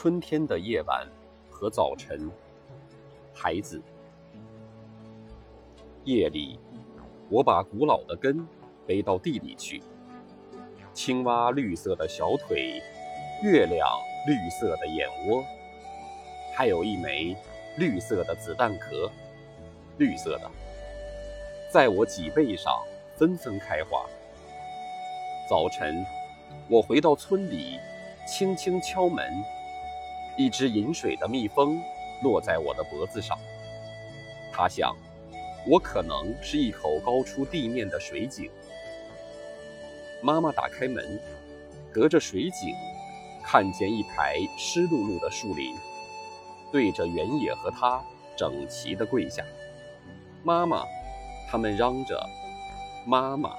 春天的夜晚和早晨，孩子。夜里，我把古老的根背到地里去。青蛙绿色的小腿，月亮绿色的眼窝，还有一枚绿色的子弹壳，绿色的，在我脊背上纷纷开花。早晨，我回到村里，轻轻敲门。一只饮水的蜜蜂落在我的脖子上，它想，我可能是一口高出地面的水井。妈妈打开门，隔着水井，看见一排湿漉漉的树林，对着原野和他整齐的跪下。妈妈，他们嚷着：“妈妈。”